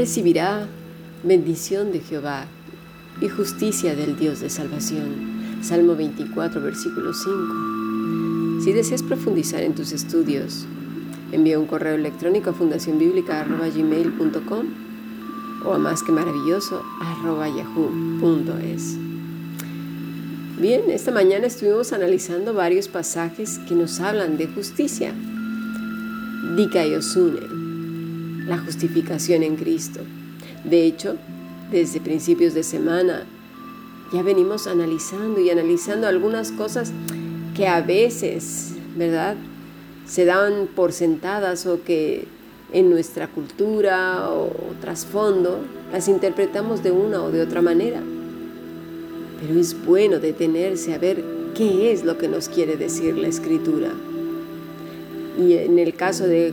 recibirá bendición de Jehová y justicia del Dios de salvación. Salmo 24, versículo 5. Si deseas profundizar en tus estudios, envía un correo electrónico a fundacionbiblica.gmail.com o a más que maravilloso yahoo.es. Bien, esta mañana estuvimos analizando varios pasajes que nos hablan de justicia. Dika y Osune, la justificación en Cristo. De hecho, desde principios de semana ya venimos analizando y analizando algunas cosas que a veces, ¿verdad? Se dan por sentadas o que en nuestra cultura o trasfondo las interpretamos de una o de otra manera. Pero es bueno detenerse a ver qué es lo que nos quiere decir la escritura. Y en el caso de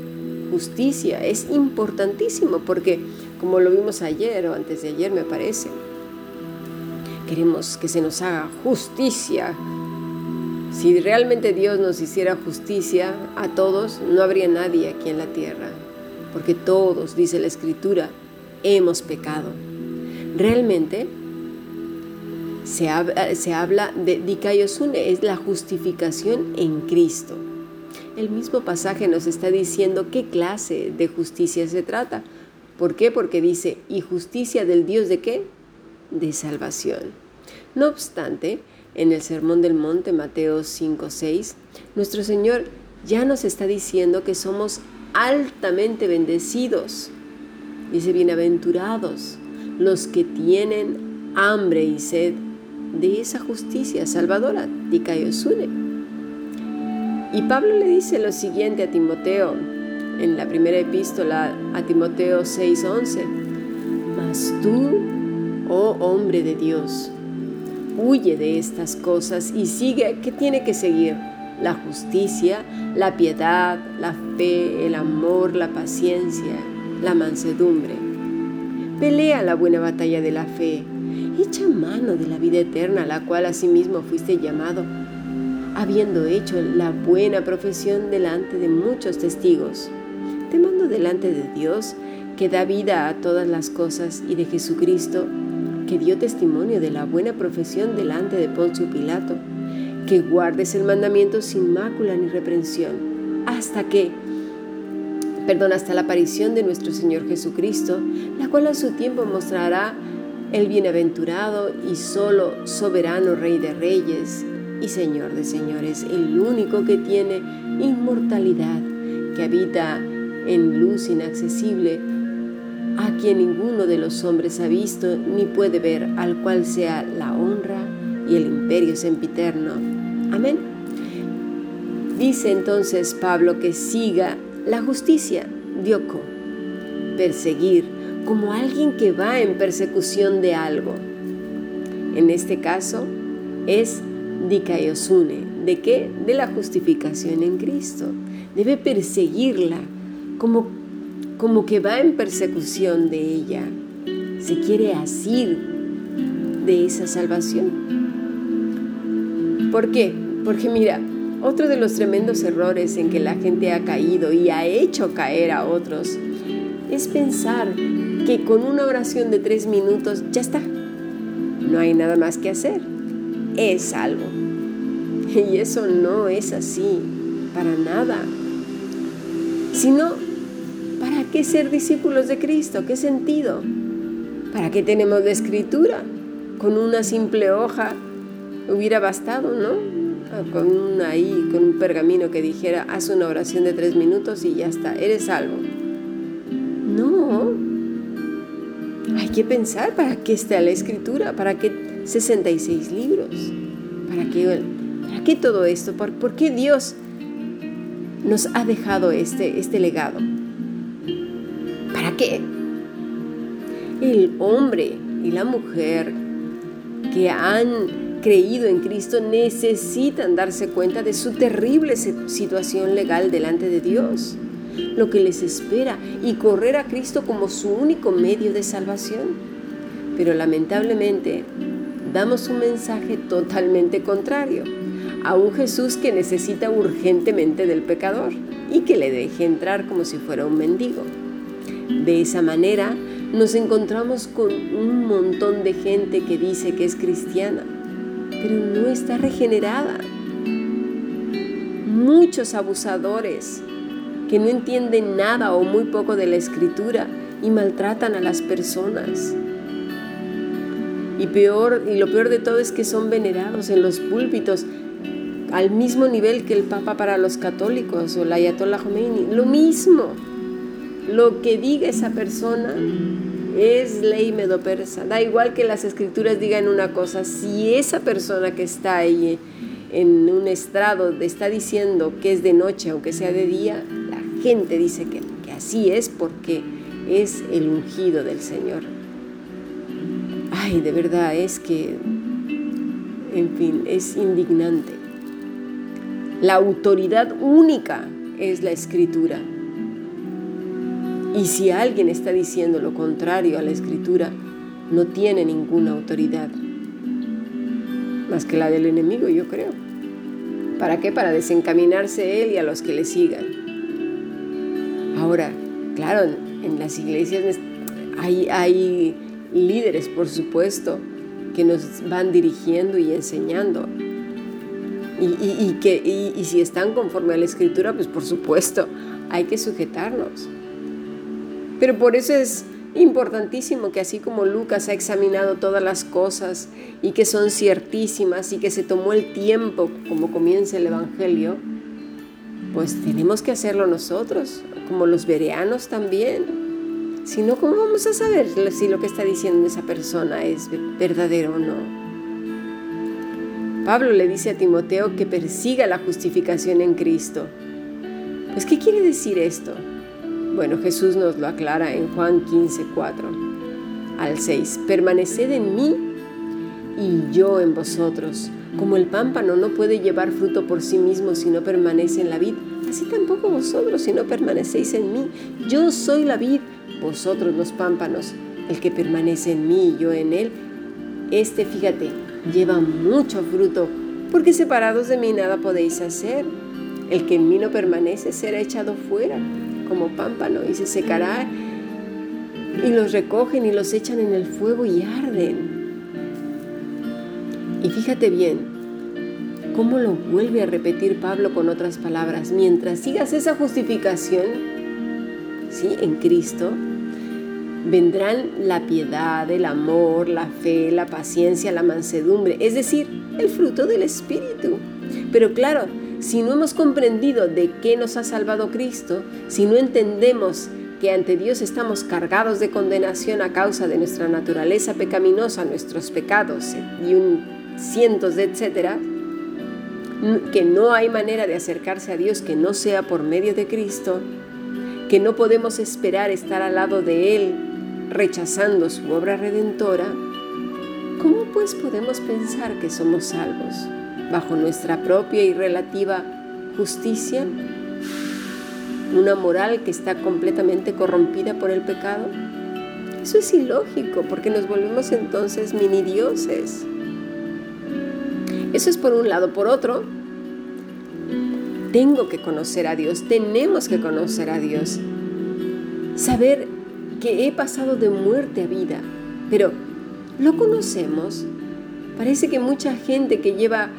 justicia es importantísimo porque, como lo vimos ayer o antes de ayer me parece, queremos que se nos haga justicia. Si realmente Dios nos hiciera justicia a todos, no habría nadie aquí en la tierra, porque todos, dice la Escritura, hemos pecado. Realmente se se habla de Dikaiosune, es la justificación en Cristo. El mismo pasaje nos está diciendo qué clase de justicia se trata. ¿Por qué? Porque dice, ¿y justicia del Dios de qué? De salvación. No obstante, en el Sermón del Monte, Mateo 5:6, nuestro Señor ya nos está diciendo que somos altamente bendecidos. Dice, bienaventurados los que tienen hambre y sed de esa justicia salvadora, Yosune. Y Pablo le dice lo siguiente a Timoteo en la primera epístola a Timoteo 6:11, mas tú, oh hombre de Dios, huye de estas cosas y sigue, ¿qué tiene que seguir? La justicia, la piedad, la fe, el amor, la paciencia, la mansedumbre. Pelea la buena batalla de la fe echa mano de la vida eterna a la cual asimismo fuiste llamado, habiendo hecho la buena profesión delante de muchos testigos. Te mando delante de Dios, que da vida a todas las cosas, y de Jesucristo, que dio testimonio de la buena profesión delante de Poncio Pilato, que guardes el mandamiento sin mácula ni reprensión, hasta que, perdón, hasta la aparición de nuestro Señor Jesucristo, la cual a su tiempo mostrará el bienaventurado y solo soberano Rey de Reyes y Señor de Señores, el único que tiene inmortalidad, que habita en luz inaccesible, a quien ninguno de los hombres ha visto ni puede ver, al cual sea la honra y el imperio sempiterno. Amén. Dice entonces Pablo que siga la justicia, dioko, perseguir, como alguien que va en persecución de algo. En este caso es Dikaiosune. ¿De qué? De la justificación en Cristo. Debe perseguirla como, como que va en persecución de ella. Se quiere asir de esa salvación. ¿Por qué? Porque mira, otro de los tremendos errores en que la gente ha caído y ha hecho caer a otros es pensar que con una oración de tres minutos ya está. No hay nada más que hacer. Es algo. Y eso no es así, para nada. Sino, ¿para qué ser discípulos de Cristo? ¿Qué sentido? ¿Para qué tenemos la escritura? Con una simple hoja hubiera bastado, ¿no? Ah, con ahí, con un pergamino que dijera, haz una oración de tres minutos y ya está, eres salvo. No, hay que pensar para qué está la escritura, para qué 66 libros, para qué, para qué todo esto, ¿Por, qué Dios nos ha dejado este, este legado. ¿Para qué? El hombre y la mujer que han creído en Cristo necesitan darse cuenta de su terrible situación legal delante de Dios lo que les espera y correr a Cristo como su único medio de salvación. Pero lamentablemente damos un mensaje totalmente contrario a un Jesús que necesita urgentemente del pecador y que le deje entrar como si fuera un mendigo. De esa manera nos encontramos con un montón de gente que dice que es cristiana, pero no está regenerada. Muchos abusadores que no entienden nada o muy poco de la escritura y maltratan a las personas. Y, peor, y lo peor de todo es que son venerados en los púlpitos al mismo nivel que el Papa para los católicos o el Ayatollah Khomeini. Lo mismo. Lo que diga esa persona es ley medopersa. Da igual que las escrituras digan una cosa. Si esa persona que está ahí en un estrado está diciendo que es de noche, aunque sea de día, la gente dice que así es porque es el ungido del Señor. Ay, de verdad es que, en fin, es indignante. La autoridad única es la escritura. Y si alguien está diciendo lo contrario a la escritura, no tiene ninguna autoridad. Más que la del enemigo, yo creo. ¿Para qué? Para desencaminarse él y a los que le sigan. Ahora, claro, en las iglesias hay, hay líderes, por supuesto, que nos van dirigiendo y enseñando. Y, que, y si están conforme a la escritura, pues por supuesto, hay que sujetarnos. Pero por eso es importantísimo que así como Lucas ha examinado todas las cosas y que son ciertísimas y que se tomó el tiempo como comienza el Evangelio, pues tenemos que hacerlo nosotros, como los bereanos también. Si no, ¿cómo vamos a saber si lo que está diciendo esa persona es verdadero o no? Pablo le dice a Timoteo que persiga la justificación en Cristo. Pues, ¿qué quiere decir esto? Bueno, Jesús nos lo aclara en Juan 15, 4 al 6. Permaneced en mí y yo en vosotros. Como el pámpano no puede llevar fruto por sí mismo si no permanece en la vid, así tampoco vosotros si no permanecéis en mí. Yo soy la vid, vosotros los pámpanos. El que permanece en mí y yo en él, este, fíjate, lleva mucho fruto, porque separados de mí nada podéis hacer. El que en mí no permanece será echado fuera como pámpano y se secará y los recogen y los echan en el fuego y arden. Y fíjate bien, cómo lo vuelve a repetir Pablo con otras palabras. Mientras sigas esa justificación, ¿sí? En Cristo, vendrán la piedad, el amor, la fe, la paciencia, la mansedumbre, es decir, el fruto del Espíritu. Pero claro, si no hemos comprendido de qué nos ha salvado Cristo, si no entendemos que ante Dios estamos cargados de condenación a causa de nuestra naturaleza pecaminosa, nuestros pecados y un, cientos de etcétera, que no hay manera de acercarse a Dios que no sea por medio de Cristo, que no podemos esperar estar al lado de Él rechazando su obra redentora, ¿cómo pues podemos pensar que somos salvos? bajo nuestra propia y relativa justicia, una moral que está completamente corrompida por el pecado? Eso es ilógico porque nos volvemos entonces mini dioses. Eso es por un lado. Por otro, tengo que conocer a Dios, tenemos que conocer a Dios. Saber que he pasado de muerte a vida, pero ¿lo conocemos? Parece que mucha gente que lleva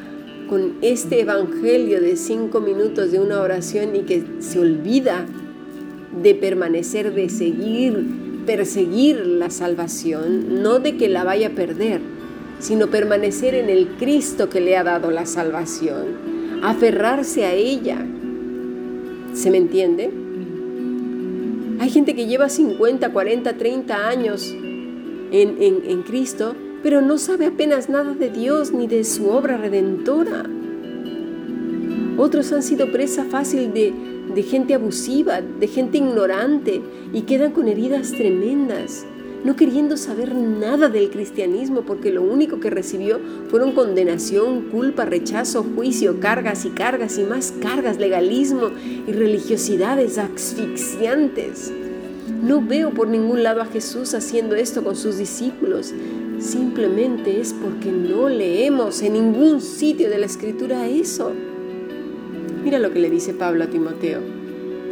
con este Evangelio de cinco minutos de una oración y que se olvida de permanecer, de seguir, perseguir la salvación, no de que la vaya a perder, sino permanecer en el Cristo que le ha dado la salvación, aferrarse a ella. ¿Se me entiende? Hay gente que lleva 50, 40, 30 años en, en Cristo pero no sabe apenas nada de Dios ni de su obra redentora. Otros han sido presa fácil de, de gente abusiva, de gente ignorante y quedan con heridas tremendas, no queriendo saber nada del cristianismo porque lo único que recibió fueron condenación, culpa, rechazo, juicio, cargas y cargas y más cargas, legalismo y religiosidades asfixiantes. No veo por ningún lado a Jesús haciendo esto con sus discípulos, simplemente es porque no leemos en ningún sitio de la escritura eso. Mira lo que le dice Pablo a Timoteo.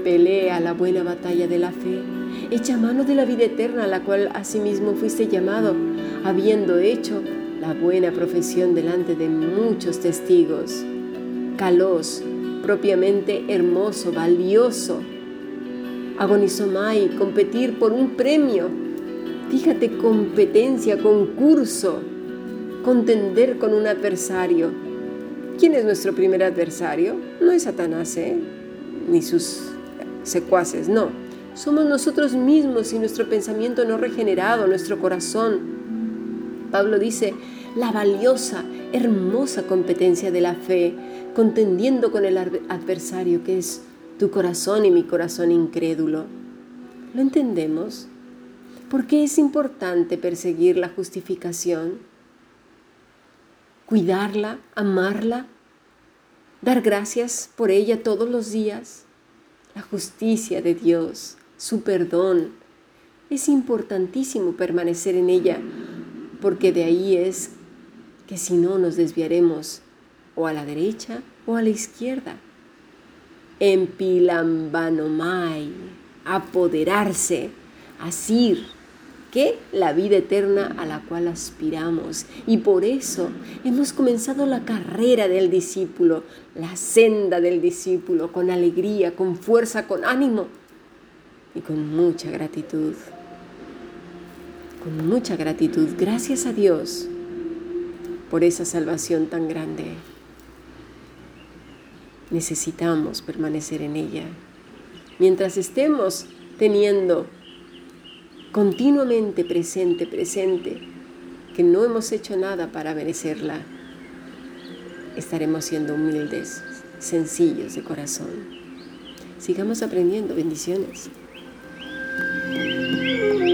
Pelea la buena batalla de la fe, Echa mano de la vida eterna a la cual asimismo fuiste llamado, habiendo hecho la buena profesión delante de muchos testigos. Calos, propiamente hermoso, valioso. Agonizomai, competir por un premio. Fíjate, competencia, concurso, contender con un adversario. ¿Quién es nuestro primer adversario? No es Satanás, ¿eh? ni sus secuaces, no. Somos nosotros mismos y nuestro pensamiento no regenerado, nuestro corazón. Pablo dice, la valiosa, hermosa competencia de la fe, contendiendo con el adversario que es tu corazón y mi corazón incrédulo. ¿Lo entendemos? ¿Por qué es importante perseguir la justificación? Cuidarla, amarla, dar gracias por ella todos los días. La justicia de Dios, su perdón. Es importantísimo permanecer en ella, porque de ahí es que si no nos desviaremos o a la derecha o a la izquierda. Empilambanomai, apoderarse, asir, que la vida eterna a la cual aspiramos. Y por eso hemos comenzado la carrera del discípulo, la senda del discípulo, con alegría, con fuerza, con ánimo y con mucha gratitud. Con mucha gratitud. Gracias a Dios por esa salvación tan grande. Necesitamos permanecer en ella. Mientras estemos teniendo continuamente presente, presente, que no hemos hecho nada para merecerla, estaremos siendo humildes, sencillos de corazón. Sigamos aprendiendo. Bendiciones. Thank you.